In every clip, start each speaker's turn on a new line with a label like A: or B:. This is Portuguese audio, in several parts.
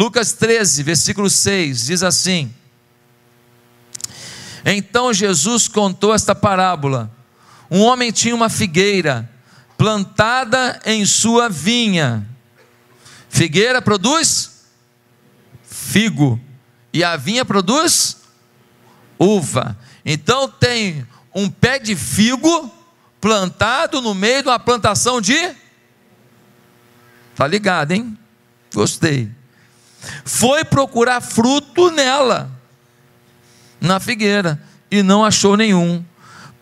A: Lucas 13, versículo 6 diz assim: Então Jesus contou esta parábola. Um homem tinha uma figueira plantada em sua vinha. Figueira produz figo, e a vinha produz uva. Então tem um pé de figo plantado no meio de uma plantação de. Tá ligado, hein? Gostei. Foi procurar fruto nela, na figueira, e não achou nenhum.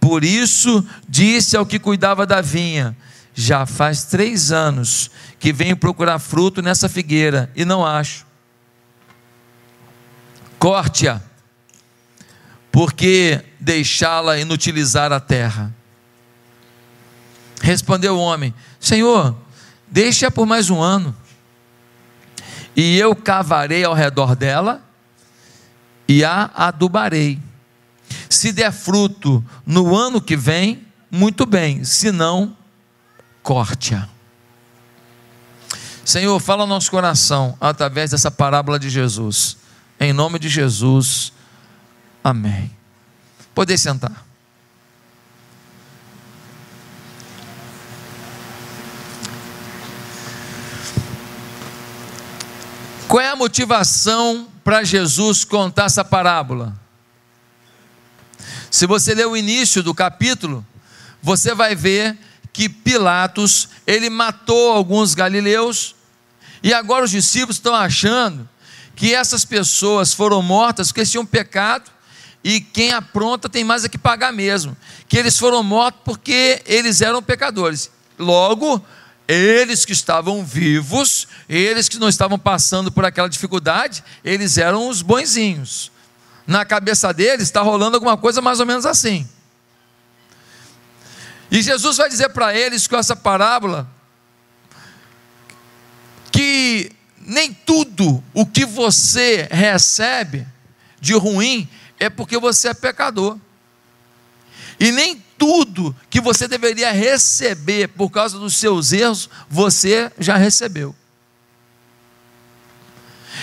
A: Por isso disse ao que cuidava da vinha: Já faz três anos que venho procurar fruto nessa figueira e não acho. Corte-a, porque deixá-la inutilizar a terra. Respondeu o homem: Senhor, deixa por mais um ano, e eu cavarei ao redor dela e a adubarei. Se der fruto no ano que vem, muito bem, se não, corte-a. Senhor, fala no nosso coração através dessa parábola de Jesus. Em nome de Jesus, amém. Poder sentar. Qual é a motivação para Jesus contar essa parábola? Se você ler o início do capítulo, você vai ver que Pilatos, ele matou alguns galileus, e agora os discípulos estão achando que essas pessoas foram mortas porque tinham pecado, e quem apronta tem mais a que pagar mesmo. Que eles foram mortos porque eles eram pecadores. Logo, eles que estavam vivos, eles que não estavam passando por aquela dificuldade, eles eram os bonzinhos. Na cabeça deles está rolando alguma coisa mais ou menos assim. E Jesus vai dizer para eles com essa parábola que nem tudo o que você recebe de ruim é porque você é pecador. E nem tudo que você deveria receber por causa dos seus erros, você já recebeu.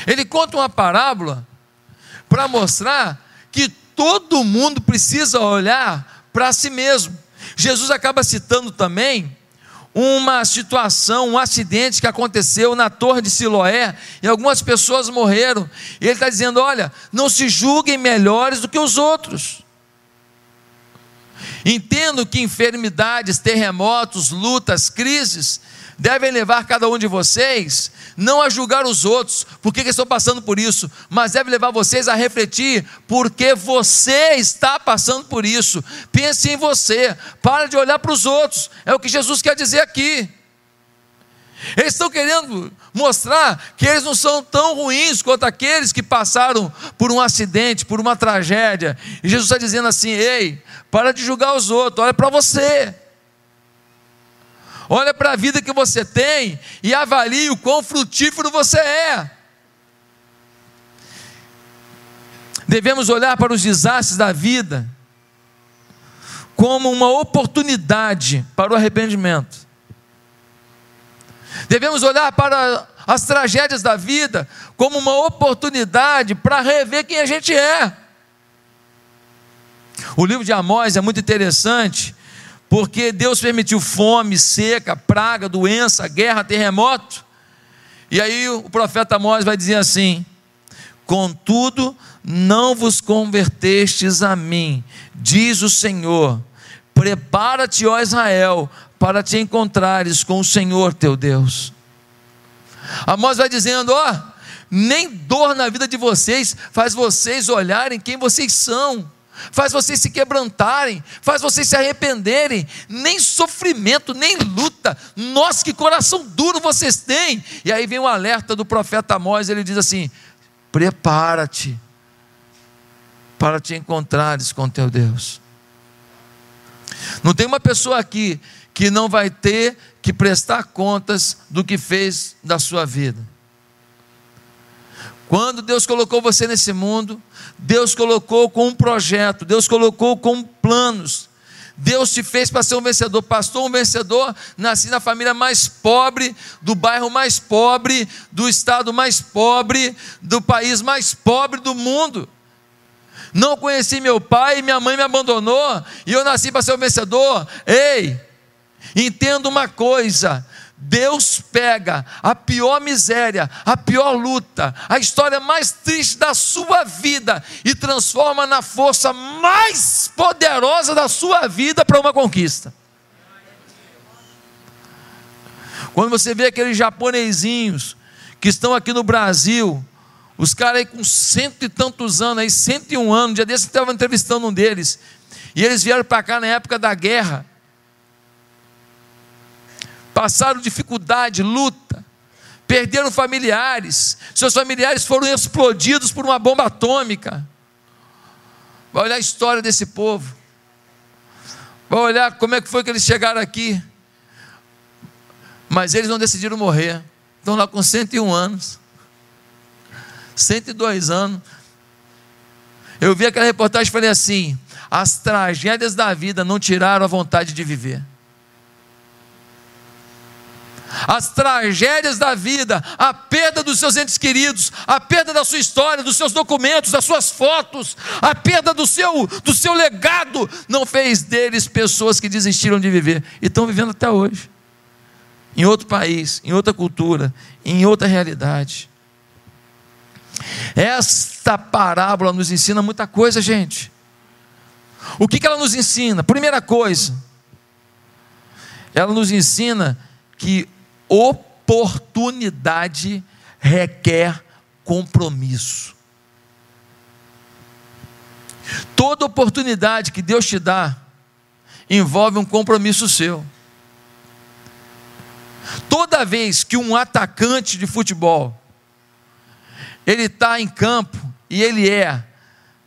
A: Ele conta uma parábola para mostrar que todo mundo precisa olhar para si mesmo. Jesus acaba citando também uma situação, um acidente que aconteceu na torre de Siloé, e algumas pessoas morreram. E ele está dizendo: olha, não se julguem melhores do que os outros. Entendo que enfermidades, terremotos, lutas, crises devem levar cada um de vocês não a julgar os outros, porque que estão passando por isso, mas deve levar vocês a refletir porque você está passando por isso. Pense em você, para de olhar para os outros. É o que Jesus quer dizer aqui. Eles estão querendo mostrar que eles não são tão ruins quanto aqueles que passaram por um acidente, por uma tragédia. E Jesus está dizendo assim: ei, para de julgar os outros, olha para você. Olha para a vida que você tem e avalie o quão frutífero você é. Devemos olhar para os desastres da vida como uma oportunidade para o arrependimento. Devemos olhar para as tragédias da vida como uma oportunidade para rever quem a gente é. O livro de Amós é muito interessante, porque Deus permitiu fome, seca, praga, doença, guerra, terremoto. E aí o profeta Amós vai dizer assim: Contudo, não vos convertestes a mim, diz o Senhor. Prepara-te, ó Israel, para te encontrares com o Senhor teu Deus. Amós vai dizendo: ó, nem dor na vida de vocês faz vocês olharem quem vocês são, faz vocês se quebrantarem, faz vocês se arrependerem, nem sofrimento, nem luta, nossa, que coração duro vocês têm. E aí vem o alerta do profeta Amós, ele diz assim: prepara-te para te encontrares com teu Deus. Não tem uma pessoa aqui que não vai ter que prestar contas do que fez da sua vida. Quando Deus colocou você nesse mundo, Deus colocou com um projeto, Deus colocou com planos, Deus te fez para ser um vencedor. Pastor, um vencedor. Nasci na família mais pobre, do bairro mais pobre, do estado mais pobre, do país mais pobre do mundo. Não conheci meu pai, minha mãe me abandonou e eu nasci para ser um vencedor. Ei, entenda uma coisa: Deus pega a pior miséria, a pior luta, a história mais triste da sua vida e transforma na força mais poderosa da sua vida para uma conquista. Quando você vê aqueles japonesinhos que estão aqui no Brasil, os caras aí com cento e tantos anos, aí, cento e um anos, um dia desse eu estava entrevistando um deles, e eles vieram para cá na época da guerra, passaram dificuldade, luta, perderam familiares, seus familiares foram explodidos por uma bomba atômica. Vai olhar a história desse povo, vai olhar como é que foi que eles chegaram aqui. Mas eles não decidiram morrer, estão lá com 101 anos, 102 anos. Eu vi aquela reportagem e falei assim: as tragédias da vida não tiraram a vontade de viver as tragédias da vida, a perda dos seus entes queridos, a perda da sua história, dos seus documentos, das suas fotos, a perda do seu, do seu legado, não fez deles pessoas que desistiram de viver e estão vivendo até hoje, em outro país, em outra cultura, em outra realidade. Esta parábola nos ensina muita coisa, gente. O que, que ela nos ensina? Primeira coisa, ela nos ensina que oportunidade requer compromisso. Toda oportunidade que Deus te dá envolve um compromisso seu. Toda vez que um atacante de futebol ele está em campo e ele é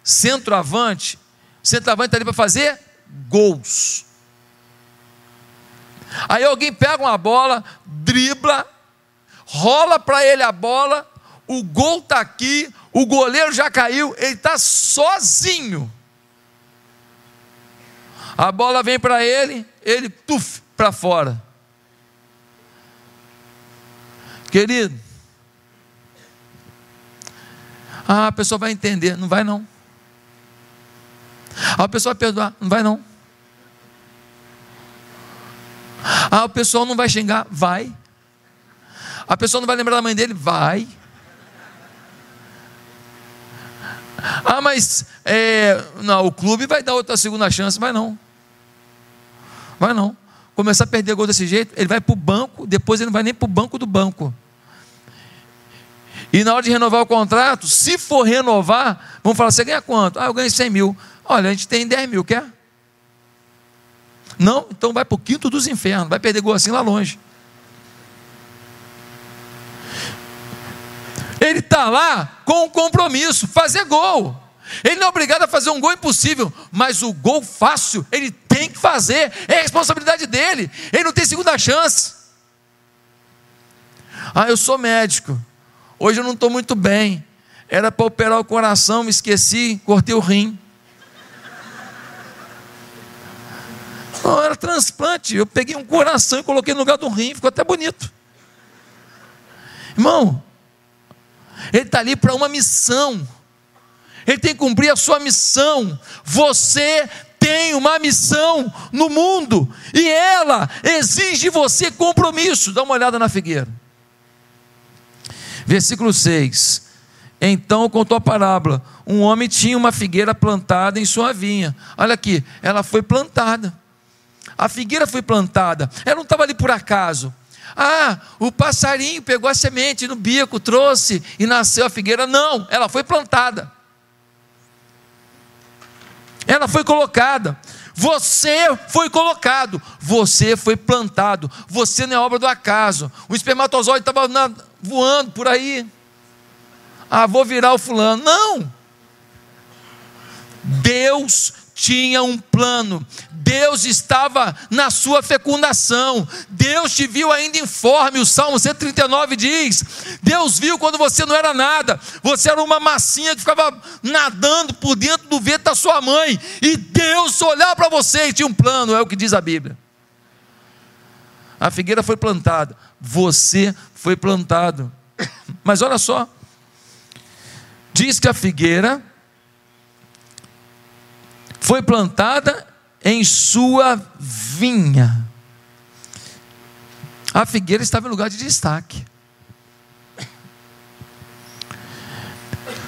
A: centroavante, centroavante está ali para fazer gols. Aí alguém pega uma bola, dribla, rola para ele a bola, o gol está aqui, o goleiro já caiu, ele está sozinho. A bola vem para ele, ele tuf para fora. Querido, ah, a pessoa vai entender, não vai não. Ah, a pessoa vai perdoar, não vai não. Ah, o pessoal não vai xingar? Vai. A pessoa não vai lembrar da mãe dele? Vai. Ah, mas é, não, o clube vai dar outra segunda chance? Vai não. Vai não. Começar a perder gol desse jeito, ele vai para o banco, depois ele não vai nem para o banco do banco. E na hora de renovar o contrato, se for renovar, vamos falar, você ganha quanto? Ah, eu ganho 100 mil. Olha, a gente tem 10 mil, quer? Não, então vai para o quinto dos infernos, vai perder gol assim lá longe. Ele está lá com um compromisso, fazer gol. Ele não é obrigado a fazer um gol impossível, mas o gol fácil ele tem que fazer, é responsabilidade dele. Ele não tem segunda chance. Ah, eu sou médico. Hoje eu não estou muito bem. Era para operar o coração, me esqueci, cortei o rim. Não, era transplante. Eu peguei um coração e coloquei no lugar do rim, ficou até bonito. Irmão, ele está ali para uma missão. Ele tem que cumprir a sua missão. Você tem uma missão no mundo e ela exige de você compromisso. Dá uma olhada na figueira. Versículo 6. Então contou a parábola: um homem tinha uma figueira plantada em sua vinha. Olha aqui, ela foi plantada. A figueira foi plantada, ela não estava ali por acaso. Ah, o passarinho pegou a semente no bico, trouxe e nasceu a figueira. Não, ela foi plantada. Ela foi colocada. Você foi colocado, você foi plantado. Você não é obra do acaso. O espermatozoide estava voando por aí. Ah, vou virar o fulano. Não. Deus tinha um plano. Deus estava na sua fecundação. Deus te viu ainda informe. O Salmo 139 diz: Deus viu quando você não era nada. Você era uma massinha que ficava nadando por dentro do ventre da sua mãe. E Deus olhava para você e tinha um plano. É o que diz a Bíblia. A figueira foi plantada. Você foi plantado. Mas olha só. Diz que a figueira foi plantada em sua vinha. A figueira estava em lugar de destaque.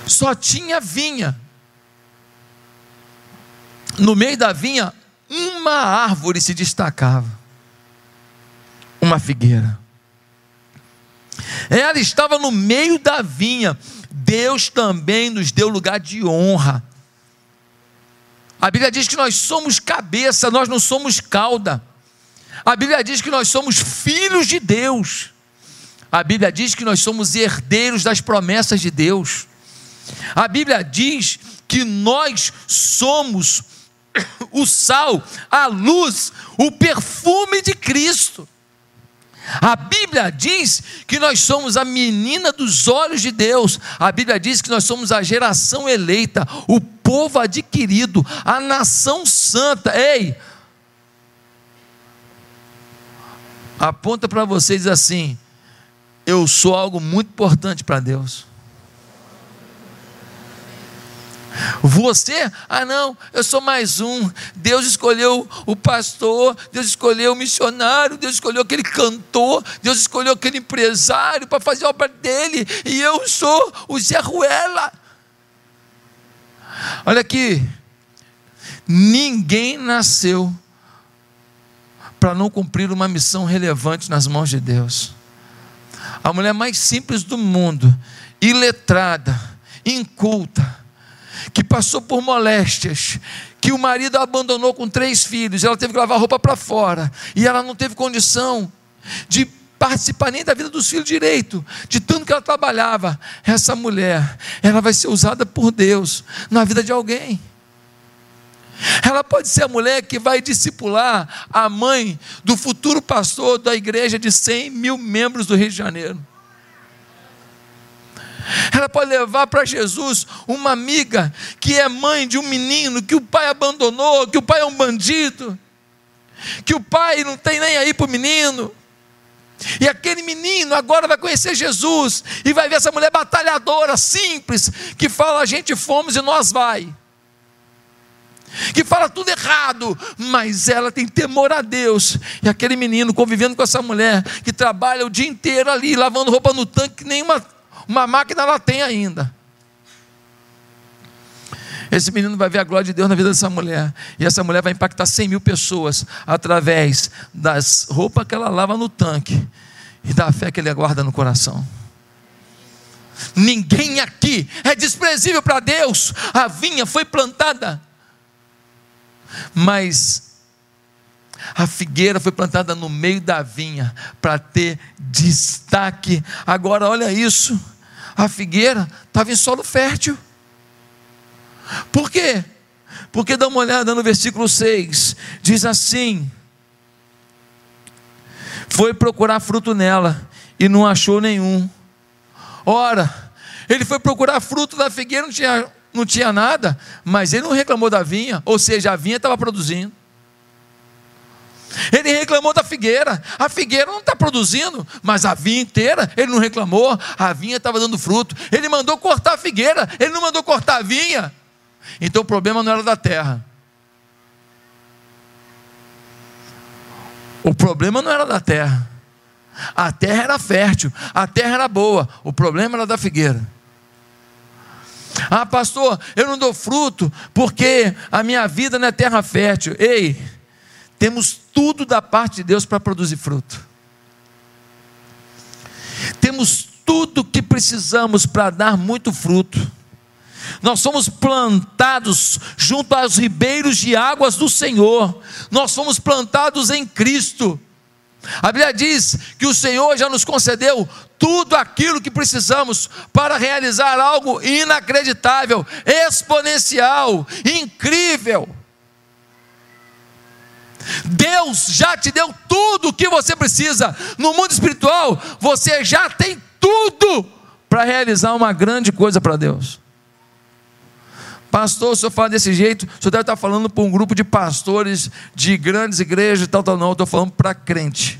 A: Só tinha vinha. No meio da vinha, uma árvore se destacava. Uma figueira. Ela estava no meio da vinha. Deus também nos deu lugar de honra. A Bíblia diz que nós somos cabeça, nós não somos cauda. A Bíblia diz que nós somos filhos de Deus. A Bíblia diz que nós somos herdeiros das promessas de Deus. A Bíblia diz que nós somos o sal, a luz, o perfume de Cristo. A Bíblia diz que nós somos a menina dos olhos de Deus. A Bíblia diz que nós somos a geração eleita, o povo adquirido, a nação santa. Ei! Aponta para vocês assim: eu sou algo muito importante para Deus. Você, ah não, eu sou mais um. Deus escolheu o pastor, Deus escolheu o missionário, Deus escolheu aquele cantor, Deus escolheu aquele empresário para fazer a obra dele, e eu sou o Zé Ruela. Olha aqui, ninguém nasceu para não cumprir uma missão relevante nas mãos de Deus. A mulher mais simples do mundo, iletrada, inculta, que passou por moléstias, que o marido abandonou com três filhos, ela teve que lavar roupa para fora, e ela não teve condição de participar nem da vida dos filhos direito, de tanto que ela trabalhava. Essa mulher, ela vai ser usada por Deus na vida de alguém. Ela pode ser a mulher que vai discipular a mãe do futuro pastor da igreja de 100 mil membros do Rio de Janeiro. Ela pode levar para Jesus uma amiga que é mãe de um menino que o pai abandonou, que o pai é um bandido, que o pai não tem nem aí para o menino. E aquele menino agora vai conhecer Jesus e vai ver essa mulher batalhadora, simples, que fala: a gente fomos e nós vai. Que fala tudo errado, mas ela tem temor a Deus. E aquele menino convivendo com essa mulher que trabalha o dia inteiro ali, lavando roupa no tanque, nenhuma uma máquina ela tem ainda. Esse menino vai ver a glória de Deus na vida dessa mulher. E essa mulher vai impactar 100 mil pessoas através das roupas que ela lava no tanque e da fé que ele aguarda no coração. Ninguém aqui é desprezível para Deus. A vinha foi plantada, mas a figueira foi plantada no meio da vinha para ter destaque. Agora, olha isso: a figueira estava em solo fértil. Por quê? Porque dá uma olhada no versículo 6, diz assim: Foi procurar fruto nela e não achou nenhum. Ora, ele foi procurar fruto da figueira, não tinha, não tinha nada, mas ele não reclamou da vinha, ou seja, a vinha estava produzindo. Ele reclamou da figueira. A figueira não está produzindo, mas a vinha inteira, ele não reclamou. A vinha estava dando fruto. Ele mandou cortar a figueira, ele não mandou cortar a vinha. Então o problema não era da terra. O problema não era da terra. A terra era fértil, a terra era boa. O problema era da figueira. Ah, pastor, eu não dou fruto porque a minha vida não é terra fértil. Ei, temos tudo da parte de Deus para produzir fruto. Temos tudo que precisamos para dar muito fruto. Nós somos plantados junto aos ribeiros de águas do Senhor. Nós somos plantados em Cristo. A Bíblia diz que o Senhor já nos concedeu tudo aquilo que precisamos para realizar algo inacreditável, exponencial, incrível. Deus já te deu tudo o que você precisa. No mundo espiritual, você já tem tudo para realizar uma grande coisa para Deus. Pastor, o senhor fala desse jeito, o senhor deve estar falando para um grupo de pastores de grandes igrejas e tal, tal. Não, eu estou falando para crente.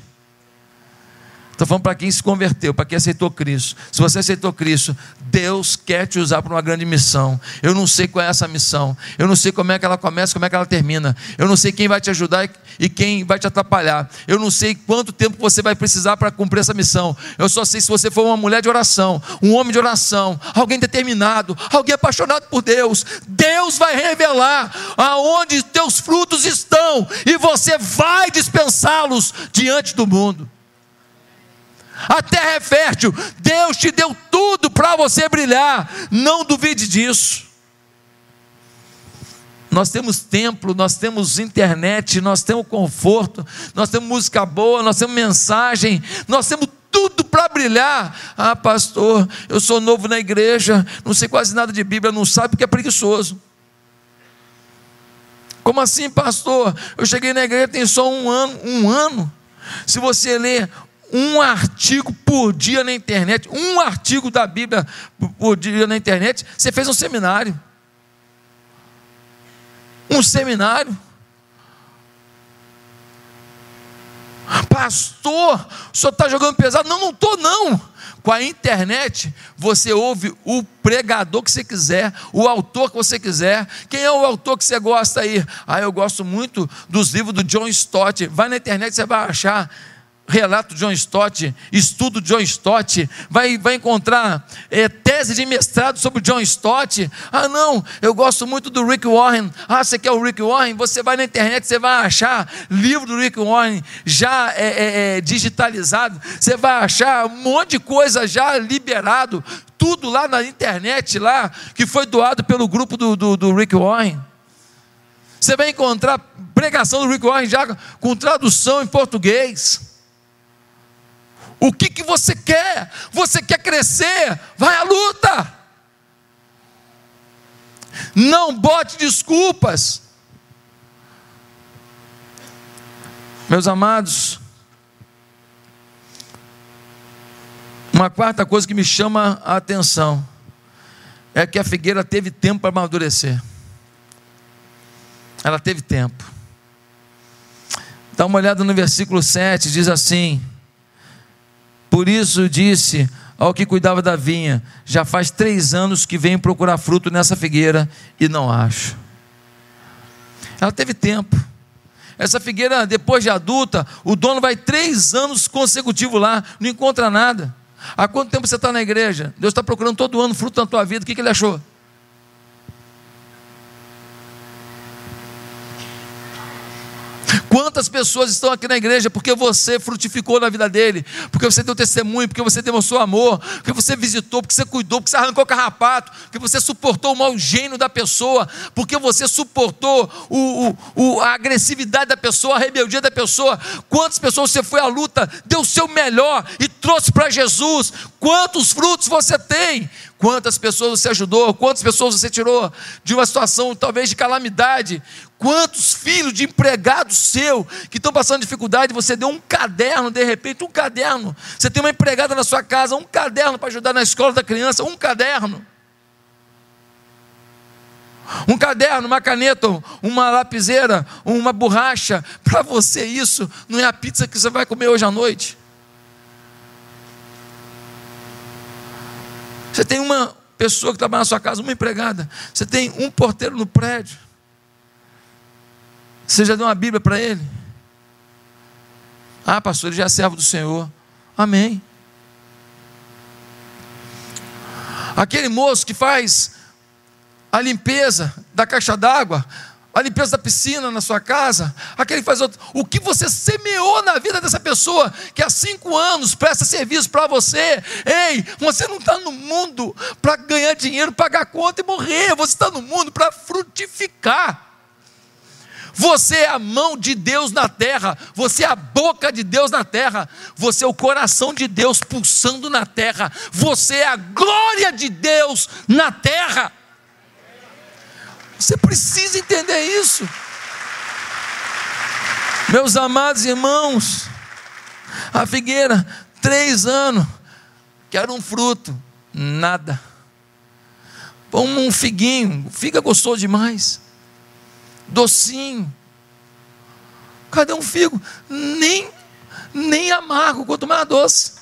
A: Estou falando para quem se converteu, para quem aceitou Cristo. Se você aceitou Cristo, Deus quer te usar para uma grande missão. Eu não sei qual é essa missão. Eu não sei como é que ela começa, como é que ela termina. Eu não sei quem vai te ajudar e quem vai te atrapalhar. Eu não sei quanto tempo você vai precisar para cumprir essa missão. Eu só sei se você for uma mulher de oração, um homem de oração, alguém determinado, alguém apaixonado por Deus. Deus vai revelar aonde teus frutos estão e você vai dispensá-los diante do mundo. A terra é fértil, Deus te deu tudo para você brilhar, não duvide disso. Nós temos templo, nós temos internet, nós temos conforto, nós temos música boa, nós temos mensagem, nós temos tudo para brilhar. Ah, pastor, eu sou novo na igreja, não sei quase nada de Bíblia, não sabe porque é preguiçoso. Como assim, pastor? Eu cheguei na igreja tem só um ano, um ano. Se você ler um artigo por dia na internet, um artigo da Bíblia por dia na internet, você fez um seminário. Um seminário. Pastor, o senhor está jogando pesado? Não, não estou não. Com a internet, você ouve o pregador que você quiser, o autor que você quiser. Quem é o autor que você gosta aí? Ah, eu gosto muito dos livros do John Stott. Vai na internet, você vai achar relato de John Stott, estudo de John Stott, vai, vai encontrar é, tese de mestrado sobre John Stott. Ah, não, eu gosto muito do Rick Warren. Ah, você quer o Rick Warren? Você vai na internet, você vai achar livro do Rick Warren já é, é, digitalizado, você vai achar um monte de coisa já liberado, tudo lá na internet, lá, que foi doado pelo grupo do, do, do Rick Warren. Você vai encontrar pregação do Rick Warren já com tradução em português. O que, que você quer? Você quer crescer? Vai à luta. Não bote desculpas. Meus amados, uma quarta coisa que me chama a atenção é que a figueira teve tempo para amadurecer. Ela teve tempo. Dá uma olhada no versículo 7, diz assim: por isso disse ao que cuidava da vinha: Já faz três anos que venho procurar fruto nessa figueira e não acho. Ela teve tempo. Essa figueira, depois de adulta, o dono vai três anos consecutivos lá, não encontra nada. Há quanto tempo você está na igreja? Deus está procurando todo ano fruto na tua vida. O que, que ele achou? Quantas pessoas estão aqui na igreja porque você frutificou na vida dele, porque você deu testemunho, porque você demonstrou amor, porque você visitou, porque você cuidou, porque você arrancou carrapato, porque você suportou o mau gênio da pessoa, porque você suportou o, o, o, a agressividade da pessoa, a rebeldia da pessoa. Quantas pessoas você foi à luta, deu o seu melhor e trouxe para Jesus? Quantos frutos você tem? Quantas pessoas você ajudou? Quantas pessoas você tirou de uma situação talvez de calamidade? Quantos filhos de empregados seu que estão passando dificuldade, você deu um caderno, de repente, um caderno. Você tem uma empregada na sua casa, um caderno para ajudar na escola da criança, um caderno. Um caderno, uma caneta, uma lapiseira, uma borracha. Para você, isso não é a pizza que você vai comer hoje à noite. Você tem uma pessoa que trabalha na sua casa, uma empregada. Você tem um porteiro no prédio. Você já deu uma Bíblia para ele? Ah, pastor, ele já é servo do Senhor. Amém. Aquele moço que faz a limpeza da caixa d'água, a limpeza da piscina na sua casa, aquele que faz outro. O que você semeou na vida dessa pessoa que há cinco anos presta serviço para você? Ei, você não está no mundo para ganhar dinheiro, pagar conta e morrer. Você está no mundo para frutificar. Você é a mão de Deus na terra, você é a boca de Deus na terra, você é o coração de Deus pulsando na terra, você é a glória de Deus na terra. Você precisa entender isso. Meus amados irmãos, a figueira, três anos, quero um fruto, nada. Como um figuinho, figa gostoso demais, docinho. Cadê um figo? Nem, nem amargo, quanto mais doce.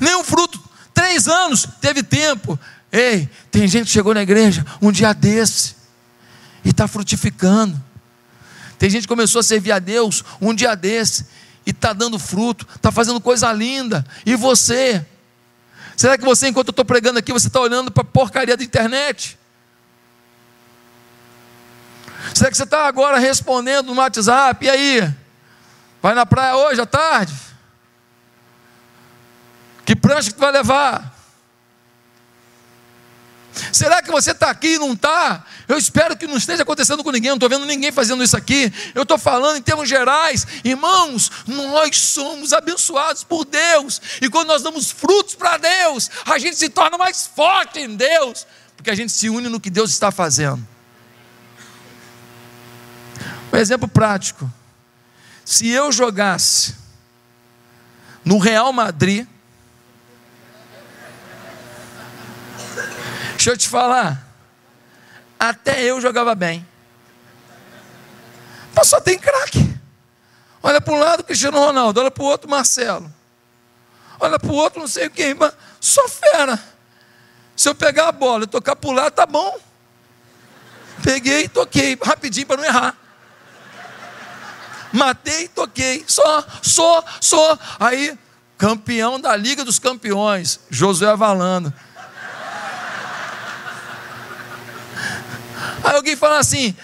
A: Nem um fruto. Três anos, teve tempo. Ei, tem gente que chegou na igreja um dia desse e está frutificando. Tem gente que começou a servir a Deus um dia desse e está dando fruto, está fazendo coisa linda. E você? Será que você, enquanto eu estou pregando aqui, você está olhando para a porcaria da internet? Será que você está agora respondendo no WhatsApp? E aí? Vai na praia hoje à tarde? Que prancha que tu vai levar? Será que você está aqui e não está? Eu espero que não esteja acontecendo com ninguém, não estou vendo ninguém fazendo isso aqui. Eu estou falando em termos gerais, irmãos, nós somos abençoados por Deus, e quando nós damos frutos para Deus, a gente se torna mais forte em Deus, porque a gente se une no que Deus está fazendo. Um exemplo prático: se eu jogasse no Real Madrid, Deixa eu te falar. Até eu jogava bem. Mas só tem craque. Olha para um lado Cristiano Ronaldo, olha para o outro Marcelo. Olha para o outro não sei quem, mas só fera. Se eu pegar a bola e tocar para o lado, tá bom. Peguei e toquei, rapidinho para não errar. Matei toquei. Só, só, só. Aí, campeão da Liga dos Campeões, Josué Avalando. Aí alguém fala assim: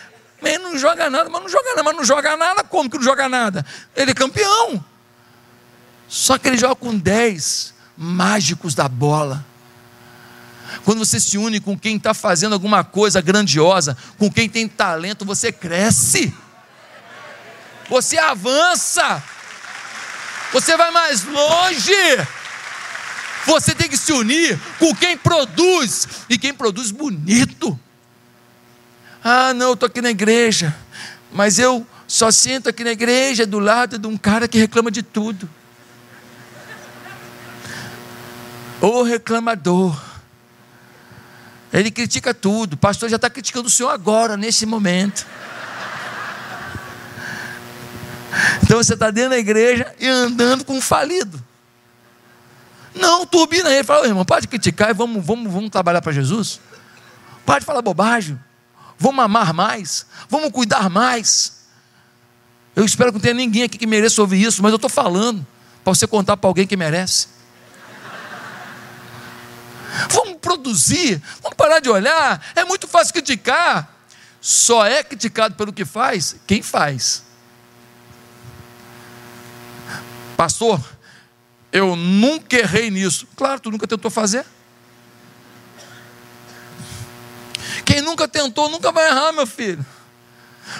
A: ele não joga nada, mas não joga nada, mas não joga nada, como que não joga nada? Ele é campeão. Só que ele joga com 10 mágicos da bola. Quando você se une com quem está fazendo alguma coisa grandiosa, com quem tem talento, você cresce, você avança, você vai mais longe. Você tem que se unir com quem produz, e quem produz bonito. Ah, não, eu estou aqui na igreja, mas eu só sento aqui na igreja do lado de um cara que reclama de tudo. O reclamador. Ele critica tudo. O pastor já está criticando o senhor agora, nesse momento. Então você está dentro da igreja e andando com um falido. Não, turbina ele. Fala, irmão, pode criticar e vamos, vamos, vamos trabalhar para Jesus. Pode falar bobagem. Vamos amar mais, vamos cuidar mais. Eu espero que não tenha ninguém aqui que mereça ouvir isso, mas eu estou falando para você contar para alguém que merece. Vamos produzir, vamos parar de olhar. É muito fácil criticar. Só é criticado pelo que faz quem faz. Pastor, eu nunca errei nisso. Claro, tu nunca tentou fazer. Quem nunca tentou, nunca vai errar, meu filho.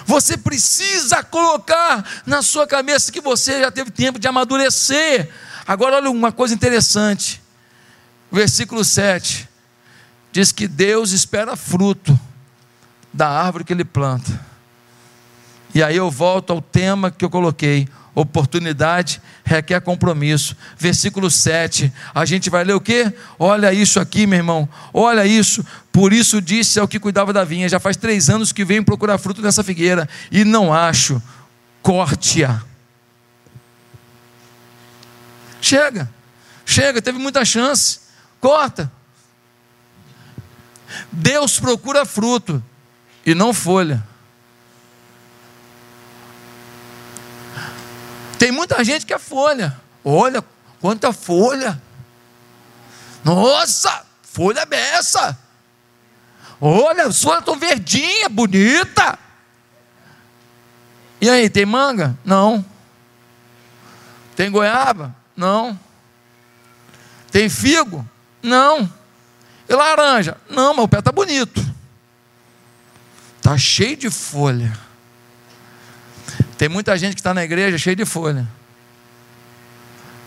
A: Você precisa colocar na sua cabeça que você já teve tempo de amadurecer. Agora, olha uma coisa interessante. Versículo 7 diz que Deus espera fruto da árvore que ele planta. E aí eu volto ao tema que eu coloquei: Oportunidade requer compromisso. Versículo 7. A gente vai ler o quê? Olha isso aqui, meu irmão. Olha isso. Por isso disse ao que cuidava da vinha: Já faz três anos que venho procurar fruto nessa figueira e não acho. Corte-a. Chega. Chega, teve muita chance. Corta. Deus procura fruto e não folha. Tem muita gente que é folha. Olha quanta folha. Nossa, folha beça. Olha, as folhas estão verdinha, bonita. E aí, tem manga? Não. Tem goiaba? Não. Tem figo? Não. E laranja? Não, mas o pé está bonito. Está cheio de folha. Tem muita gente que está na igreja cheia de folha.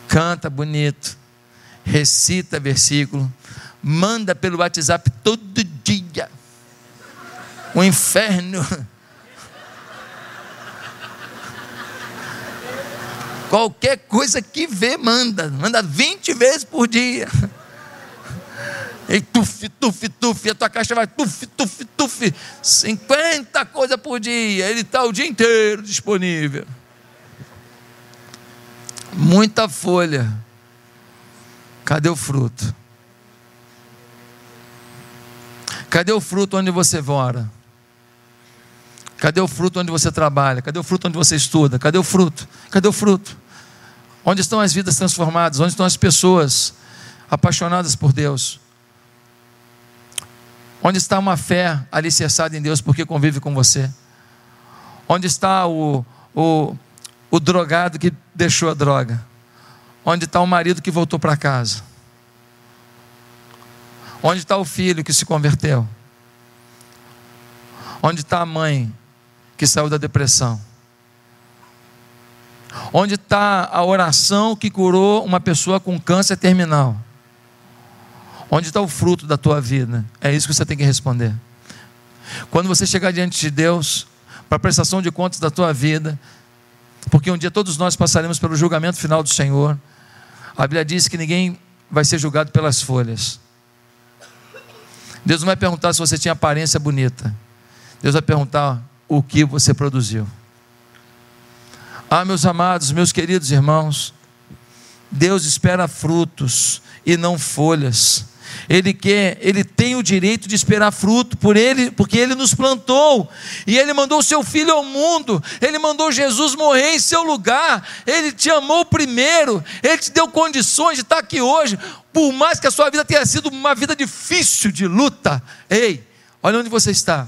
A: Canta bonito, recita versículo, manda pelo WhatsApp todo dia. O inferno. Qualquer coisa que vê, manda. Manda 20 vezes por dia. E tuf, tuf, tuf, a tua caixa vai tuf, tuf, tuf. 50 coisas por dia. Ele está o dia inteiro disponível. Muita folha. Cadê o fruto? Cadê o fruto onde você mora? Cadê o fruto onde você trabalha? Cadê o fruto onde você estuda? Cadê o fruto? Cadê o fruto? Onde estão as vidas transformadas? Onde estão as pessoas apaixonadas por Deus? Onde está uma fé alicerçada em Deus porque convive com você? Onde está o, o, o drogado que deixou a droga? Onde está o marido que voltou para casa? Onde está o filho que se converteu? Onde está a mãe que saiu da depressão? Onde está a oração que curou uma pessoa com câncer terminal? Onde está o fruto da tua vida? É isso que você tem que responder. Quando você chegar diante de Deus, para a prestação de contas da tua vida, porque um dia todos nós passaremos pelo julgamento final do Senhor. A Bíblia diz que ninguém vai ser julgado pelas folhas. Deus não vai perguntar se você tinha aparência bonita. Deus vai perguntar o que você produziu. Ah, meus amados, meus queridos irmãos, Deus espera frutos e não folhas. Ele quer, ele tem o direito de esperar fruto por ele, porque ele nos plantou e ele mandou o seu filho ao mundo. Ele mandou Jesus morrer em seu lugar. Ele te amou primeiro. Ele te deu condições de estar aqui hoje, por mais que a sua vida tenha sido uma vida difícil de luta. Ei, olha onde você está.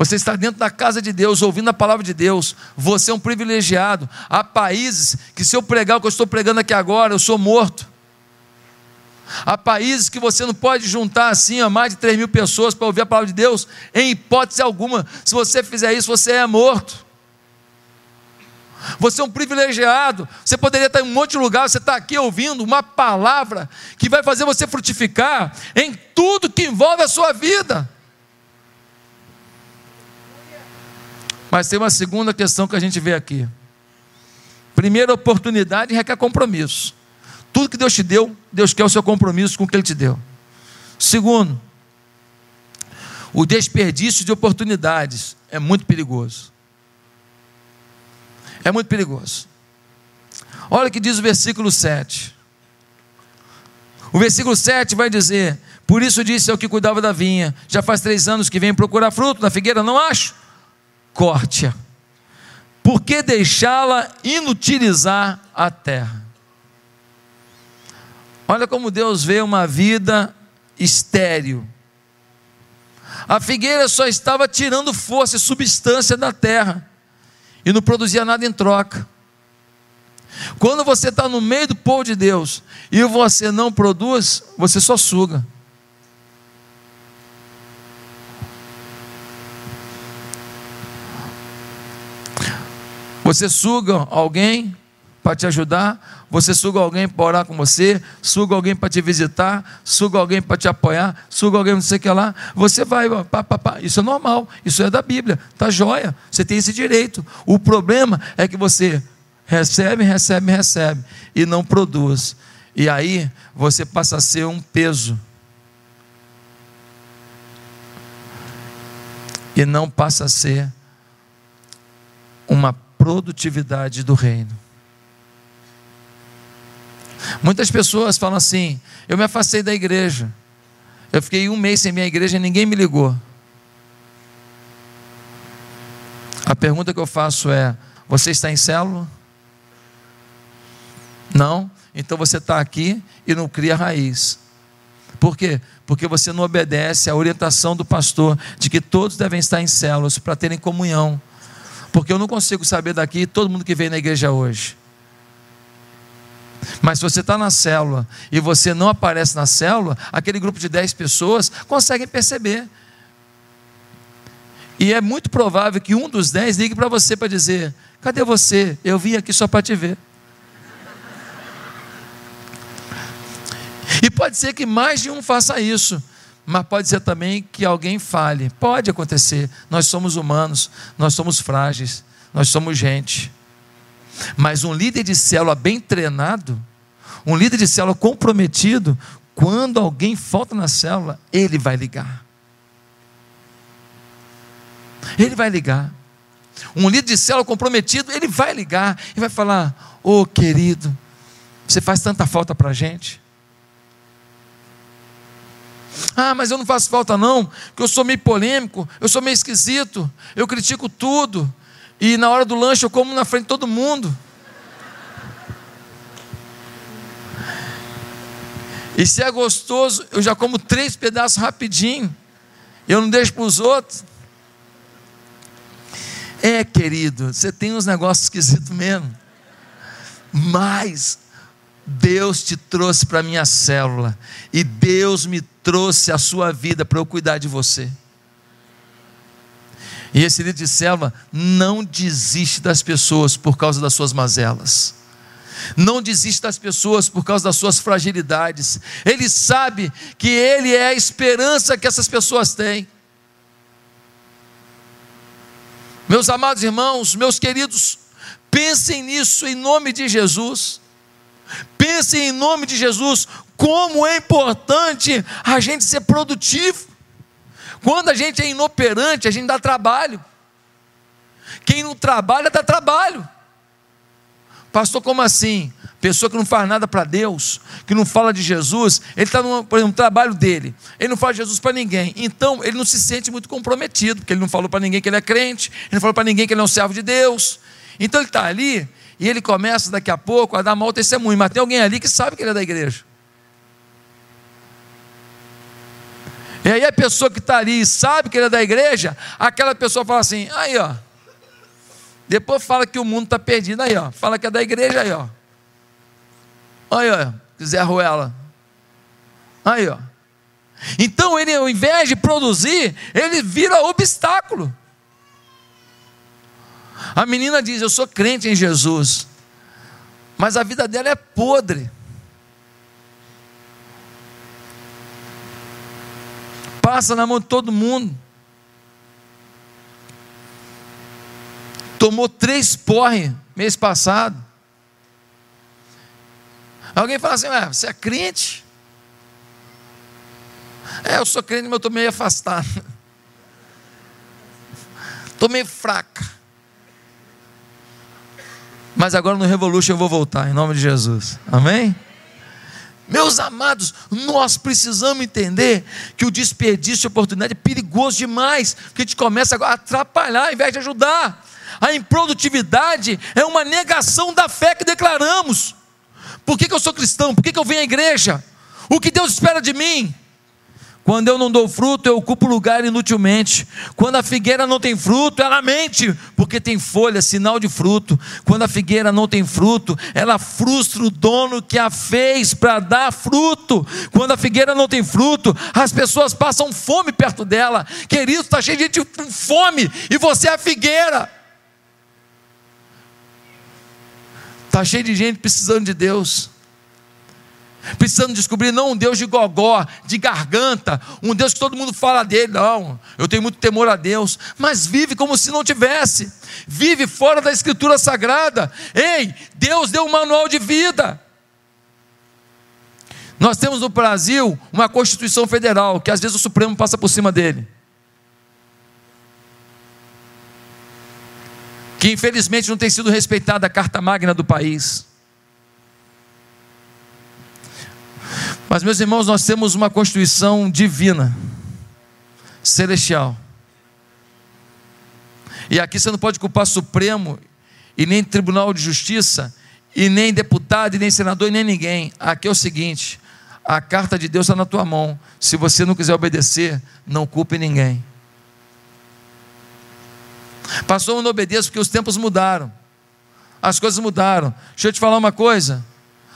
A: Você está dentro da casa de Deus, ouvindo a palavra de Deus. Você é um privilegiado. Há países que, se eu pregar o que eu estou pregando aqui agora, eu sou morto. Há países que você não pode juntar assim a mais de 3 mil pessoas para ouvir a palavra de Deus, em hipótese alguma. Se você fizer isso, você é morto. Você é um privilegiado. Você poderia estar em um monte de lugar, você está aqui ouvindo uma palavra que vai fazer você frutificar em tudo que envolve a sua vida. Mas tem uma segunda questão que a gente vê aqui. Primeira oportunidade requer compromisso. Tudo que Deus te deu, Deus quer o seu compromisso com o que Ele te deu. Segundo, o desperdício de oportunidades é muito perigoso. É muito perigoso. Olha o que diz o versículo 7. O versículo 7 vai dizer: Por isso disse ao que cuidava da vinha: Já faz três anos que vem procurar fruto na figueira, não acho. Corte-a. Por que deixá-la inutilizar a terra? Olha como Deus vê uma vida estéril. A figueira só estava tirando força e substância da terra e não produzia nada em troca. Quando você está no meio do povo de Deus e você não produz, você só suga. Você suga alguém para te ajudar, você suga alguém para orar com você, suga alguém para te visitar, suga alguém para te apoiar, suga alguém não sei o que lá, você vai, pá, pá, pá. isso é normal, isso é da Bíblia, tá joia, você tem esse direito. O problema é que você recebe, recebe, recebe e não produz. E aí você passa a ser um peso. E não passa a ser uma produtividade do reino. Muitas pessoas falam assim: eu me afastei da igreja, eu fiquei um mês sem minha igreja e ninguém me ligou. A pergunta que eu faço é: você está em célula? Não? Então você está aqui e não cria raiz. Por quê? Porque você não obedece à orientação do pastor de que todos devem estar em células para terem comunhão. Porque eu não consigo saber daqui todo mundo que veio na igreja hoje. Mas se você está na célula e você não aparece na célula, aquele grupo de 10 pessoas conseguem perceber. E é muito provável que um dos 10 ligue para você para dizer: Cadê você? Eu vim aqui só para te ver. E pode ser que mais de um faça isso, mas pode ser também que alguém fale. Pode acontecer. Nós somos humanos, nós somos frágeis, nós somos gente. Mas um líder de célula bem treinado, um líder de célula comprometido, quando alguém falta na célula, ele vai ligar. Ele vai ligar. Um líder de célula comprometido, ele vai ligar e vai falar: Ô oh, querido, você faz tanta falta para a gente. Ah, mas eu não faço falta não, porque eu sou meio polêmico, eu sou meio esquisito, eu critico tudo, e na hora do lanche eu como na frente de todo mundo. E se é gostoso, eu já como três pedaços rapidinho, eu não deixo para os outros. É, querido, você tem uns negócios esquisitos mesmo. Mas Deus te trouxe para a minha célula. E Deus me trouxe a sua vida para eu cuidar de você. E esse líder de célula não desiste das pessoas por causa das suas mazelas. Não desiste das pessoas por causa das suas fragilidades. Ele sabe que ele é a esperança que essas pessoas têm. Meus amados irmãos, meus queridos, pensem nisso em nome de Jesus. Pensem em nome de Jesus como é importante a gente ser produtivo. Quando a gente é inoperante, a gente dá trabalho. Quem não trabalha, dá trabalho. Pastor, como assim? Pessoa que não faz nada para Deus, que não fala de Jesus, ele está por no trabalho dele, ele não fala de Jesus para ninguém, então ele não se sente muito comprometido, porque ele não falou para ninguém que ele é crente, ele não falou para ninguém que ele é um servo de Deus, então ele está ali e ele começa daqui a pouco a dar mau testemunho, mas tem alguém ali que sabe que ele é da igreja. E aí a pessoa que está ali sabe que ele é da igreja, aquela pessoa fala assim, aí ó, depois fala que o mundo está perdido, aí ó, fala que é da igreja, aí ó. Aí, ó, Zé Ruela. Aí, ó. Então ele, ao invés de produzir, ele vira obstáculo. A menina diz: Eu sou crente em Jesus, mas a vida dela é podre. Passa na mão de todo mundo. Tomou três porre mês passado. Alguém fala assim: ah, você é crente? É, eu sou crente, mas eu estou meio afastado. Estou meio fraca. Mas agora no Revolution eu vou voltar, em nome de Jesus. Amém? Meus amados, nós precisamos entender que o desperdício de oportunidade é perigoso demais, porque a gente começa a atrapalhar ao invés de ajudar. A improdutividade é uma negação da fé que declaramos. Por que, que eu sou cristão? Por que, que eu venho à igreja? O que Deus espera de mim? Quando eu não dou fruto, eu ocupo lugar inutilmente. Quando a figueira não tem fruto, ela mente, porque tem folha, sinal de fruto. Quando a figueira não tem fruto, ela frustra o dono que a fez para dar fruto. Quando a figueira não tem fruto, as pessoas passam fome perto dela. Querido, está cheio de gente com fome e você é a figueira. Está cheio de gente precisando de Deus. Precisando descobrir não um Deus de gogó, de garganta, um Deus que todo mundo fala dele, não. Eu tenho muito temor a Deus, mas vive como se não tivesse. Vive fora da escritura sagrada. Ei, Deus deu um manual de vida. Nós temos no Brasil uma Constituição Federal, que às vezes o Supremo passa por cima dele. que infelizmente não tem sido respeitada a carta magna do país. Mas, meus irmãos, nós temos uma constituição divina, celestial. E aqui você não pode culpar Supremo, e nem Tribunal de Justiça, e nem deputado, e nem senador, e nem ninguém. Aqui é o seguinte: a carta de Deus está na tua mão. Se você não quiser obedecer, não culpe ninguém. Passou, eu não obedeço porque os tempos mudaram. As coisas mudaram. Deixa eu te falar uma coisa.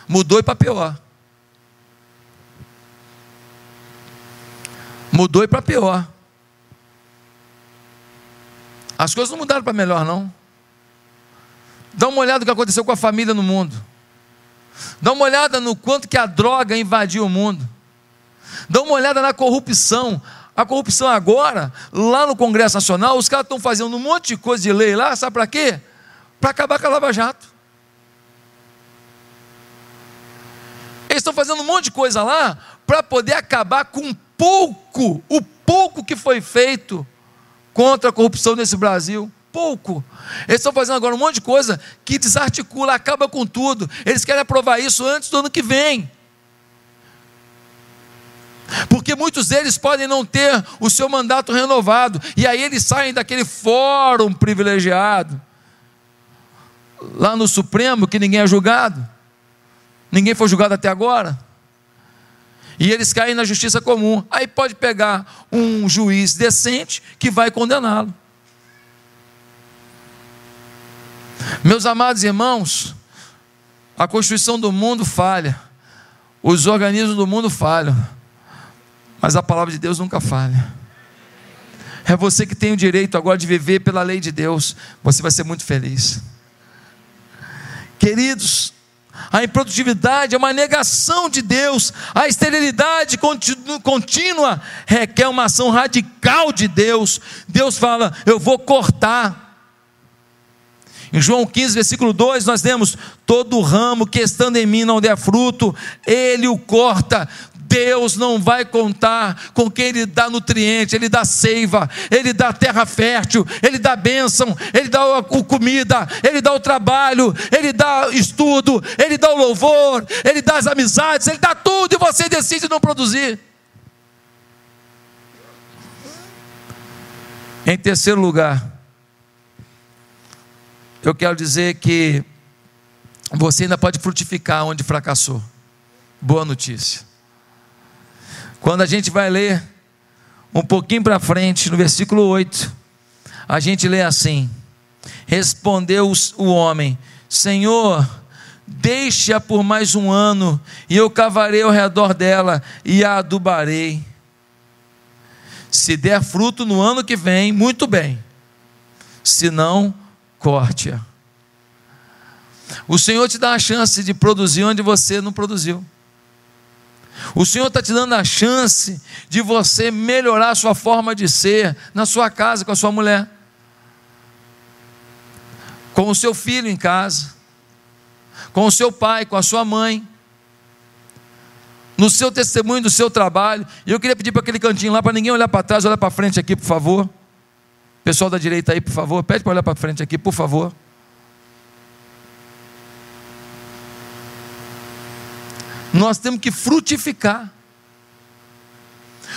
A: Mudou e para pior. Mudou e para pior. As coisas não mudaram para melhor, não. Dá uma olhada no que aconteceu com a família no mundo. Dá uma olhada no quanto que a droga invadiu o mundo. Dá uma olhada na corrupção. A corrupção agora, lá no Congresso Nacional, os caras estão fazendo um monte de coisa de lei lá, sabe para quê? Para acabar com a Lava Jato. Eles estão fazendo um monte de coisa lá para poder acabar com pouco, o pouco que foi feito contra a corrupção nesse Brasil. Pouco. Eles estão fazendo agora um monte de coisa que desarticula, acaba com tudo. Eles querem aprovar isso antes do ano que vem. Porque muitos deles podem não ter o seu mandato renovado, e aí eles saem daquele fórum privilegiado, lá no Supremo, que ninguém é julgado, ninguém foi julgado até agora, e eles caem na justiça comum. Aí pode pegar um juiz decente que vai condená-lo. Meus amados irmãos, a constituição do mundo falha, os organismos do mundo falham, mas a palavra de Deus nunca falha. É você que tem o direito agora de viver pela lei de Deus, você vai ser muito feliz. Queridos, a improdutividade é uma negação de Deus, a esterilidade contínua requer uma ação radical de Deus. Deus fala: Eu vou cortar. Em João 15, versículo 2, nós temos: Todo ramo que estando em mim não der fruto, ele o corta, Deus não vai contar com quem Ele dá nutriente, Ele dá seiva, Ele dá terra fértil, Ele dá bênção, Ele dá o comida, Ele dá o trabalho, Ele dá estudo, Ele dá o louvor, Ele dá as amizades, Ele dá tudo e você decide não produzir. Em terceiro lugar, eu quero dizer que você ainda pode frutificar onde fracassou. Boa notícia. Quando a gente vai ler um pouquinho para frente, no versículo 8, a gente lê assim: Respondeu o homem: Senhor, deixe-a por mais um ano, e eu cavarei ao redor dela e a adubarei. Se der fruto no ano que vem, muito bem. Se não, corte-a. O Senhor te dá a chance de produzir onde você não produziu. O Senhor está te dando a chance de você melhorar a sua forma de ser na sua casa com a sua mulher, com o seu filho em casa, com o seu pai, com a sua mãe, no seu testemunho do seu trabalho. E eu queria pedir para aquele cantinho lá, para ninguém olhar para trás, olhar para frente aqui, por favor. Pessoal da direita aí, por favor, pede para olhar para frente aqui, por favor. Nós temos que frutificar.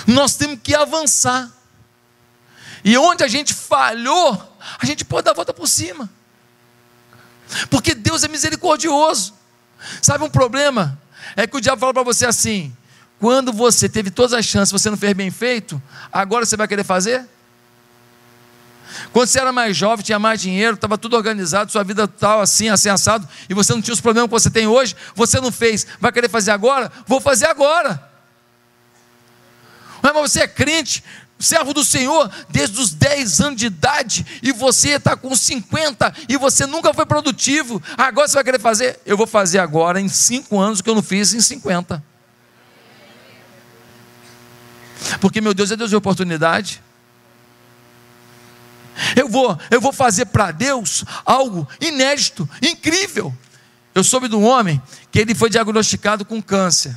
A: Nós temos que avançar. E onde a gente falhou, a gente pode dar a volta por cima. Porque Deus é misericordioso. Sabe um problema? É que o diabo fala para você assim: quando você teve todas as chances, você não fez bem feito, agora você vai querer fazer? Quando você era mais jovem, tinha mais dinheiro, estava tudo organizado, sua vida tal, assim, assim, assado, e você não tinha os problemas que você tem hoje, você não fez. Vai querer fazer agora? Vou fazer agora. Mas você é crente, servo do Senhor, desde os 10 anos de idade, e você está com 50, e você nunca foi produtivo. Agora você vai querer fazer? Eu vou fazer agora, em 5 anos, o que eu não fiz em 50. Porque meu Deus é Deus de oportunidade. Eu vou, eu vou fazer para Deus algo inédito, incrível. Eu soube de um homem que ele foi diagnosticado com câncer.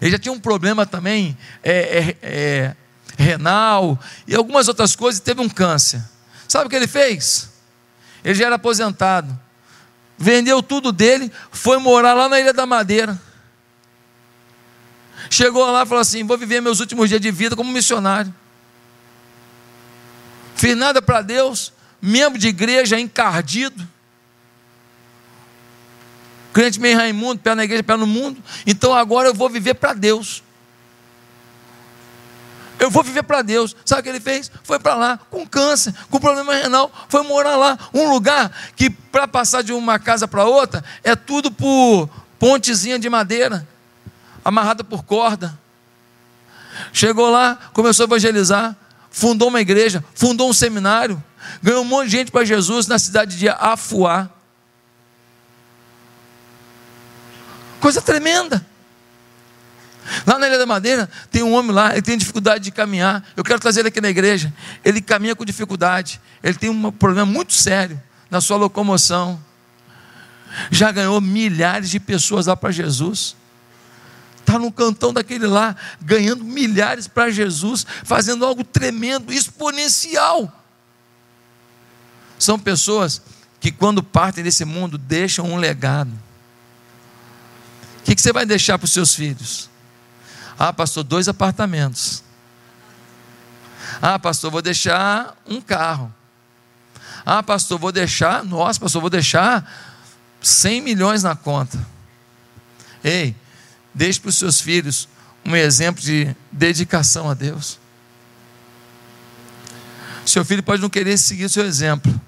A: Ele já tinha um problema também é, é, é, renal e algumas outras coisas, e teve um câncer. Sabe o que ele fez? Ele já era aposentado. Vendeu tudo dele, foi morar lá na Ilha da Madeira. Chegou lá e falou assim: Vou viver meus últimos dias de vida como missionário fiz nada para Deus, membro de igreja encardido, crente meio Raimundo, pé na igreja, pé no mundo, então agora eu vou viver para Deus. Eu vou viver para Deus. Sabe o que ele fez? Foi para lá, com câncer, com problema renal, foi morar lá. Um lugar que, para passar de uma casa para outra, é tudo por pontezinha de madeira, amarrada por corda. Chegou lá, começou a evangelizar fundou uma igreja, fundou um seminário, ganhou um monte de gente para Jesus na cidade de Afuá. Coisa tremenda. Lá na Ilha da Madeira tem um homem lá, ele tem dificuldade de caminhar. Eu quero trazer ele aqui na igreja. Ele caminha com dificuldade. Ele tem um problema muito sério na sua locomoção. já ganhou milhares de pessoas lá para Jesus. Está no cantão daquele lá, ganhando milhares para Jesus, fazendo algo tremendo, exponencial. São pessoas que, quando partem desse mundo, deixam um legado. O que, você vai deixar para os seus filhos? Ah, pastor, dois apartamentos. Ah, pastor, vou deixar um carro. Ah, pastor, vou deixar, nossa, pastor, vou deixar 100 milhões na conta. Ei, deixe para os seus filhos um exemplo de dedicação a Deus. Seu filho pode não querer seguir o seu exemplo,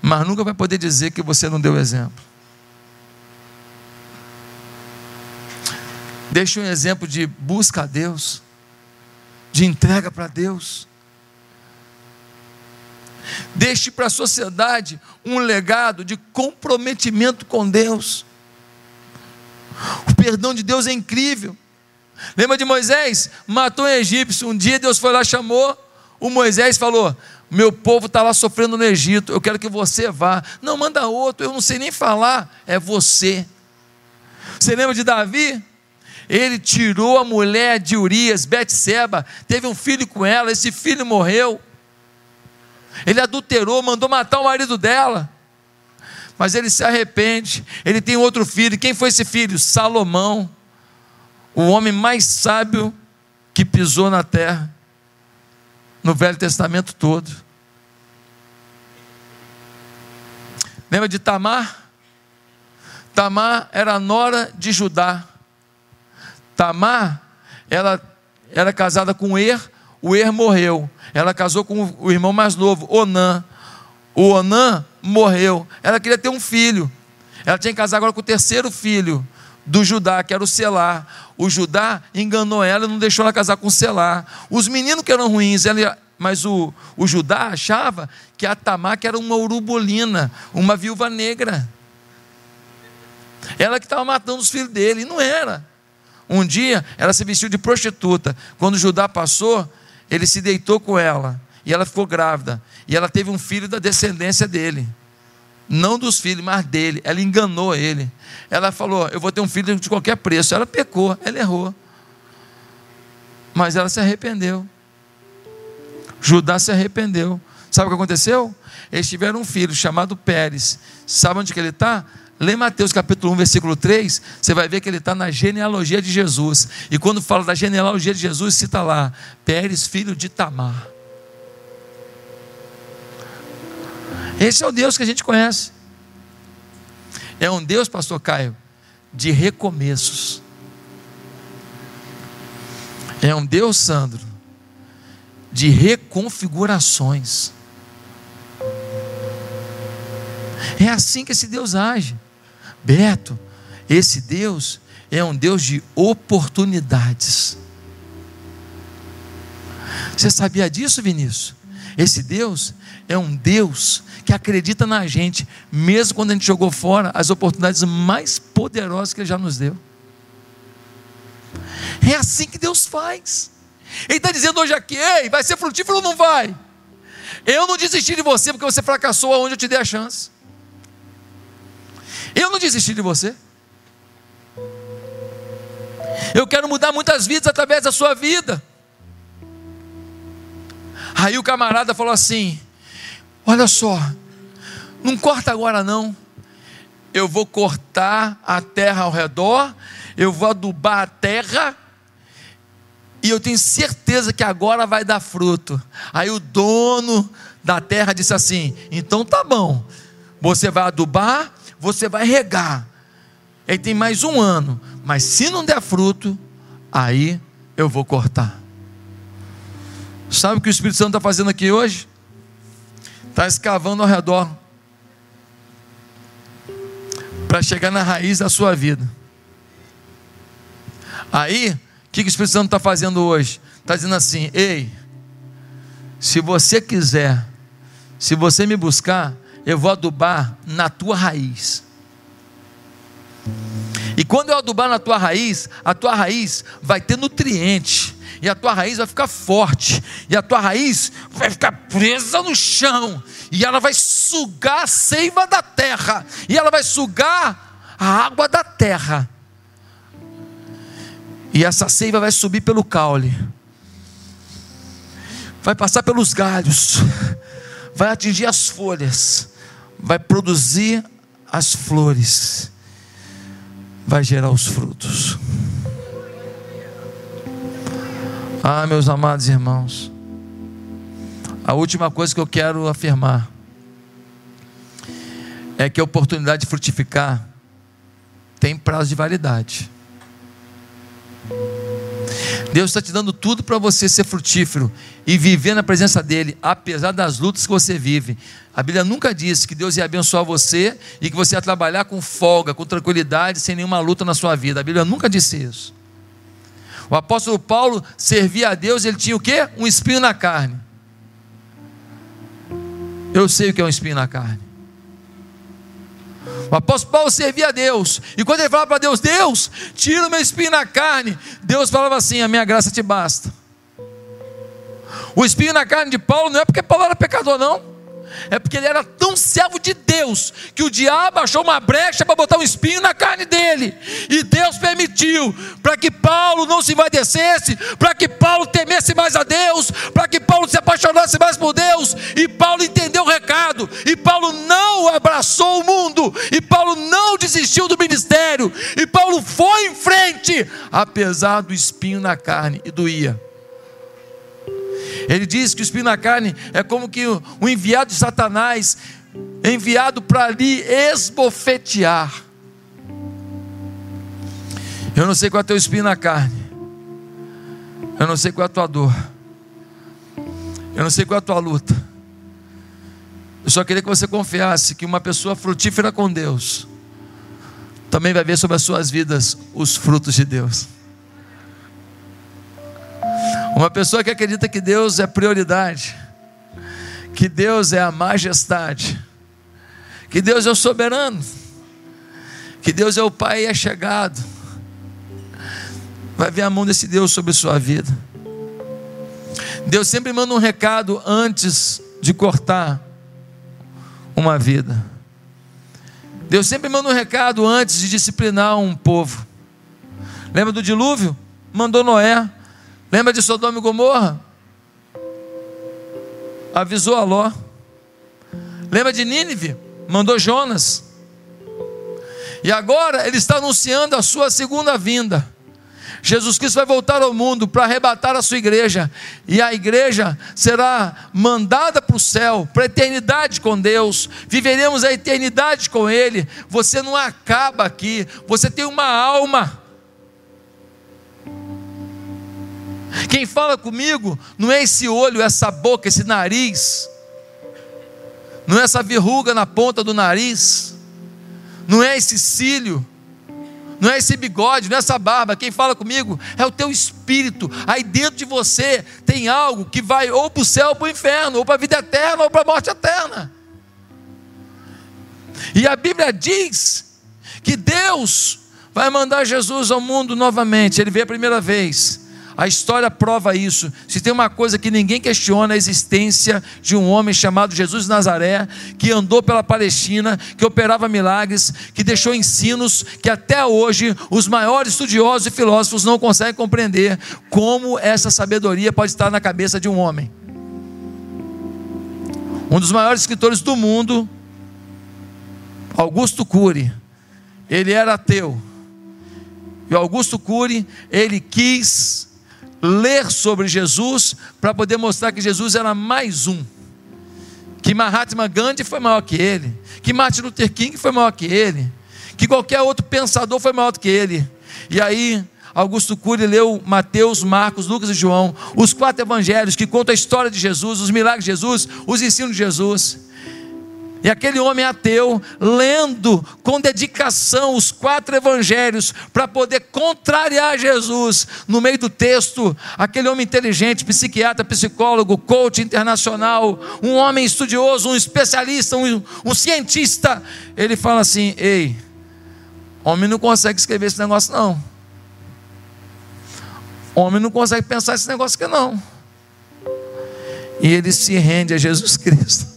A: mas nunca vai poder dizer que você não deu exemplo. Deixe um exemplo de busca a Deus, de entrega para Deus. Deixe para a sociedade um legado de comprometimento com Deus. O perdão de Deus é incrível. Lembra de Moisés? Matou um egípcio. Um dia Deus foi lá, chamou o Moisés falou: Meu povo está lá sofrendo no Egito, eu quero que você vá. Não, manda outro, eu não sei nem falar, é você. Você lembra de Davi? Ele tirou a mulher de Urias, Betseba, teve um filho com ela, esse filho morreu. Ele adulterou, mandou matar o marido dela. Mas ele se arrepende. Ele tem outro filho. Quem foi esse filho? Salomão, o homem mais sábio que pisou na terra, no Velho Testamento todo. Lembra de Tamar? Tamar era nora de Judá. Tamar, ela era casada com Er, o Er morreu. Ela casou com o irmão mais novo, Onã. O Onã morreu. Ela queria ter um filho. Ela tinha que casar agora com o terceiro filho do Judá, que era o Selá. O Judá enganou ela e não deixou ela casar com o Selá. Os meninos que eram ruins, ela, mas o, o Judá achava que a Tamar que era uma urubolina, uma viúva negra. Ela que estava matando os filhos dele, e não era. Um dia ela se vestiu de prostituta. Quando o Judá passou, ele se deitou com ela e ela ficou grávida. E ela teve um filho da descendência dele. Não dos filhos, mas dele. Ela enganou ele. Ela falou: Eu vou ter um filho de qualquer preço. Ela pecou, ela errou. Mas ela se arrependeu. Judá se arrependeu. Sabe o que aconteceu? Eles tiveram um filho chamado Pérez. Sabe onde que ele está? Lê Mateus capítulo 1, versículo 3, você vai ver que ele está na genealogia de Jesus. E quando fala da genealogia de Jesus, cita lá: Pérez, filho de Tamar. Esse é o Deus que a gente conhece. É um Deus, pastor Caio, de recomeços. É um Deus, Sandro, de reconfigurações. É assim que esse Deus age. Beto, esse Deus é um Deus de oportunidades. Você sabia disso, Vinícius? Esse Deus é um Deus que acredita na gente, mesmo quando a gente jogou fora as oportunidades mais poderosas que Ele já nos deu. É assim que Deus faz. Ele está dizendo hoje aqui: ei, vai ser frutífero ou não vai? Eu não desisti de você porque você fracassou aonde eu te dei a chance. Eu não desisti de você. Eu quero mudar muitas vidas através da sua vida. Aí o camarada falou assim: Olha só, não corta agora não. Eu vou cortar a terra ao redor, eu vou adubar a terra, e eu tenho certeza que agora vai dar fruto. Aí o dono da terra disse assim: Então tá bom, você vai adubar, você vai regar. Ele tem mais um ano, mas se não der fruto, aí eu vou cortar. Sabe o que o Espírito Santo está fazendo aqui hoje? Está escavando ao redor para chegar na raiz da sua vida. Aí, o que, que o Espírito Santo está fazendo hoje? Está dizendo assim: ei, se você quiser, se você me buscar, eu vou adubar na tua raiz. E quando eu adubar na tua raiz, a tua raiz vai ter nutriente, e a tua raiz vai ficar forte, e a tua raiz vai ficar presa no chão, e ela vai sugar a seiva da terra, e ela vai sugar a água da terra. E essa seiva vai subir pelo caule, vai passar pelos galhos, vai atingir as folhas, vai produzir as flores, vai gerar os frutos. Ah, meus amados irmãos, a última coisa que eu quero afirmar é que a oportunidade de frutificar tem prazo de validade. Deus está te dando tudo para você ser frutífero e viver na presença dEle, apesar das lutas que você vive. A Bíblia nunca disse que Deus ia abençoar você e que você ia trabalhar com folga, com tranquilidade, sem nenhuma luta na sua vida. A Bíblia nunca disse isso. O apóstolo Paulo servia a Deus, ele tinha o quê? Um espinho na carne. Eu sei o que é um espinho na carne. O apóstolo Paulo servia a Deus, e quando ele falava para Deus: Deus, tira o meu espinho na carne, Deus falava assim: A minha graça te basta. O espinho na carne de Paulo não é porque Paulo era pecador, não é porque ele era tão servo de Deus que o diabo achou uma brecha para botar um espinho na carne dele, e Deus permitiu para que Paulo não se envaidecesse, para que Paulo temesse mais a Deus, para que Paulo se apaixonasse mais por Deus, e Paulo entendeu o recado, e Paulo não abraçou o mundo, e Paulo não desistiu do ministério, e Paulo foi em frente, apesar do espinho na carne, e doía. Ele diz que o espinho na carne é como que o enviado de Satanás, enviado para lhe esbofetear. Eu não sei qual é o teu espinho na carne. Eu não sei qual é a tua dor. Eu não sei qual é a tua luta. Eu só queria que você confiasse que uma pessoa frutífera com Deus também vai ver sobre as suas vidas os frutos de Deus. Uma pessoa que acredita que Deus é prioridade, que Deus é a majestade, que Deus é o soberano, que Deus é o Pai e é chegado, vai ver a mão desse Deus sobre sua vida. Deus sempre manda um recado antes de cortar uma vida. Deus sempre manda um recado antes de disciplinar um povo. Lembra do dilúvio? Mandou Noé Lembra de Sodoma e Gomorra? Avisou a Ló. Lembra de Nínive? Mandou Jonas. E agora ele está anunciando a sua segunda vinda. Jesus Cristo vai voltar ao mundo para arrebatar a sua igreja, e a igreja será mandada para o céu, para a eternidade com Deus, viveremos a eternidade com Ele. Você não acaba aqui, você tem uma alma. Quem fala comigo não é esse olho, essa boca, esse nariz, não é essa verruga na ponta do nariz, não é esse cílio, não é esse bigode, não é essa barba. Quem fala comigo é o teu espírito. Aí dentro de você tem algo que vai ou para o céu ou para o inferno, ou para a vida eterna ou para a morte eterna. E a Bíblia diz que Deus vai mandar Jesus ao mundo novamente. Ele veio a primeira vez a história prova isso. Se tem uma coisa que ninguém questiona, a existência de um homem chamado Jesus de Nazaré, que andou pela Palestina, que operava milagres, que deixou ensinos que até hoje os maiores estudiosos e filósofos não conseguem compreender como essa sabedoria pode estar na cabeça de um homem. Um dos maiores escritores do mundo, Augusto Cury, ele era ateu. E Augusto Cury, ele quis ler sobre Jesus para poder mostrar que Jesus era mais um. Que Mahatma Gandhi foi maior que ele, que Martin Luther King foi maior que ele, que qualquer outro pensador foi maior do que ele. E aí, Augusto Cury leu Mateus, Marcos, Lucas e João, os quatro evangelhos que contam a história de Jesus, os milagres de Jesus, os ensinos de Jesus. E aquele homem ateu, lendo com dedicação os quatro evangelhos, para poder contrariar Jesus, no meio do texto, aquele homem inteligente, psiquiatra, psicólogo, coach internacional, um homem estudioso, um especialista, um, um cientista, ele fala assim: ei, Homem não consegue escrever esse negócio, não. Homem não consegue pensar esse negócio aqui, não. E ele se rende a Jesus Cristo.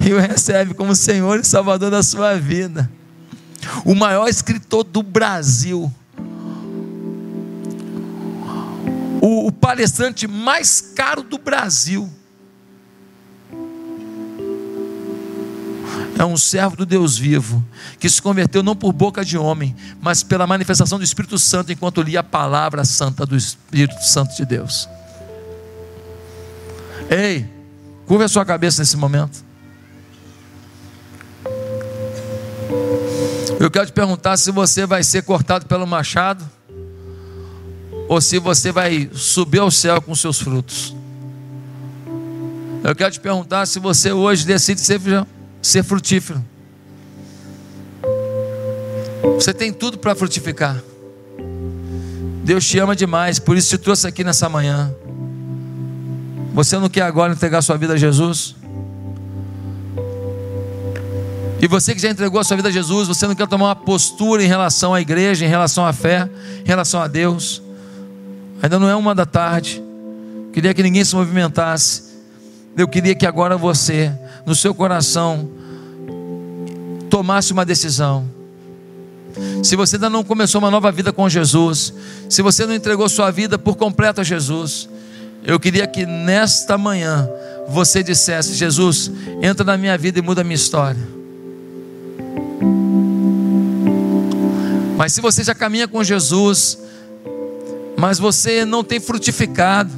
A: E o recebe como Senhor e Salvador da sua vida. O maior escritor do Brasil. O, o palestrante mais caro do Brasil é um servo do Deus vivo, que se converteu não por boca de homem, mas pela manifestação do Espírito Santo enquanto lia a palavra santa do Espírito Santo de Deus. Ei, curva a sua cabeça nesse momento. Eu quero te perguntar se você vai ser cortado pelo machado ou se você vai subir ao céu com seus frutos. Eu quero te perguntar se você hoje decide ser ser frutífero. Você tem tudo para frutificar. Deus te ama demais, por isso te trouxe aqui nessa manhã. Você não quer agora entregar sua vida a Jesus? E você que já entregou a sua vida a Jesus, você não quer tomar uma postura em relação à igreja, em relação à fé, em relação a Deus? Ainda não é uma da tarde. Queria que ninguém se movimentasse. Eu queria que agora você no seu coração tomasse uma decisão. Se você ainda não começou uma nova vida com Jesus, se você não entregou sua vida por completo a Jesus, eu queria que nesta manhã você dissesse: Jesus, entra na minha vida e muda a minha história. Mas se você já caminha com Jesus, mas você não tem frutificado,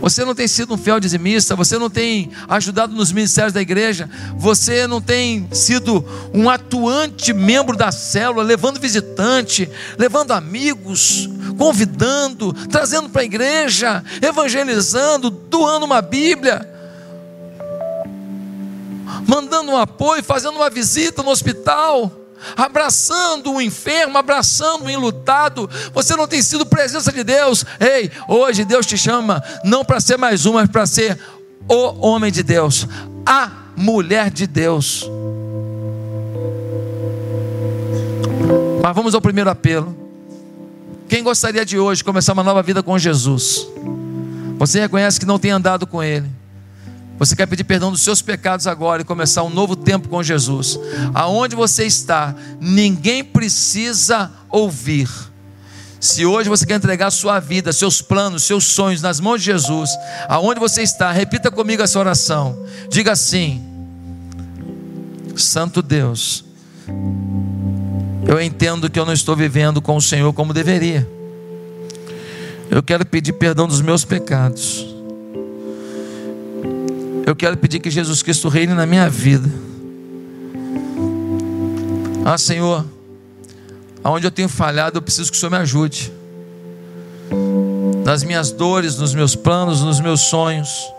A: você não tem sido um fiel dizimista, você não tem ajudado nos ministérios da igreja, você não tem sido um atuante membro da célula, levando visitante, levando amigos, convidando, trazendo para a igreja, evangelizando, doando uma Bíblia, mandando um apoio, fazendo uma visita no hospital abraçando o enfermo, abraçando o enlutado. Você não tem sido presença de Deus. Ei, hoje Deus te chama não para ser mais um, mas para ser o homem de Deus, a mulher de Deus. Mas vamos ao primeiro apelo. Quem gostaria de hoje começar uma nova vida com Jesus? Você reconhece que não tem andado com Ele você quer pedir perdão dos seus pecados agora e começar um novo tempo com Jesus. Aonde você está, ninguém precisa ouvir. Se hoje você quer entregar sua vida, seus planos, seus sonhos nas mãos de Jesus, aonde você está, repita comigo essa oração. Diga assim: Santo Deus, eu entendo que eu não estou vivendo com o Senhor como deveria. Eu quero pedir perdão dos meus pecados. Eu quero pedir que Jesus Cristo reine na minha vida. Ah, Senhor, aonde eu tenho falhado, eu preciso que o Senhor me ajude. Nas minhas dores, nos meus planos, nos meus sonhos,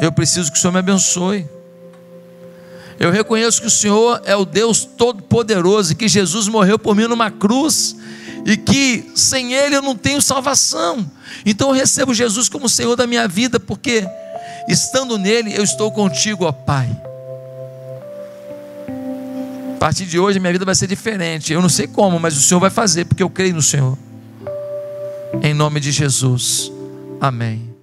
A: eu preciso que o Senhor me abençoe. Eu reconheço que o Senhor é o Deus Todo-Poderoso e que Jesus morreu por mim numa cruz e que sem Ele eu não tenho salvação. Então eu recebo Jesus como Senhor da minha vida, porque Estando nele, eu estou contigo, ó Pai. A partir de hoje, minha vida vai ser diferente. Eu não sei como, mas o Senhor vai fazer, porque eu creio no Senhor. Em nome de Jesus. Amém.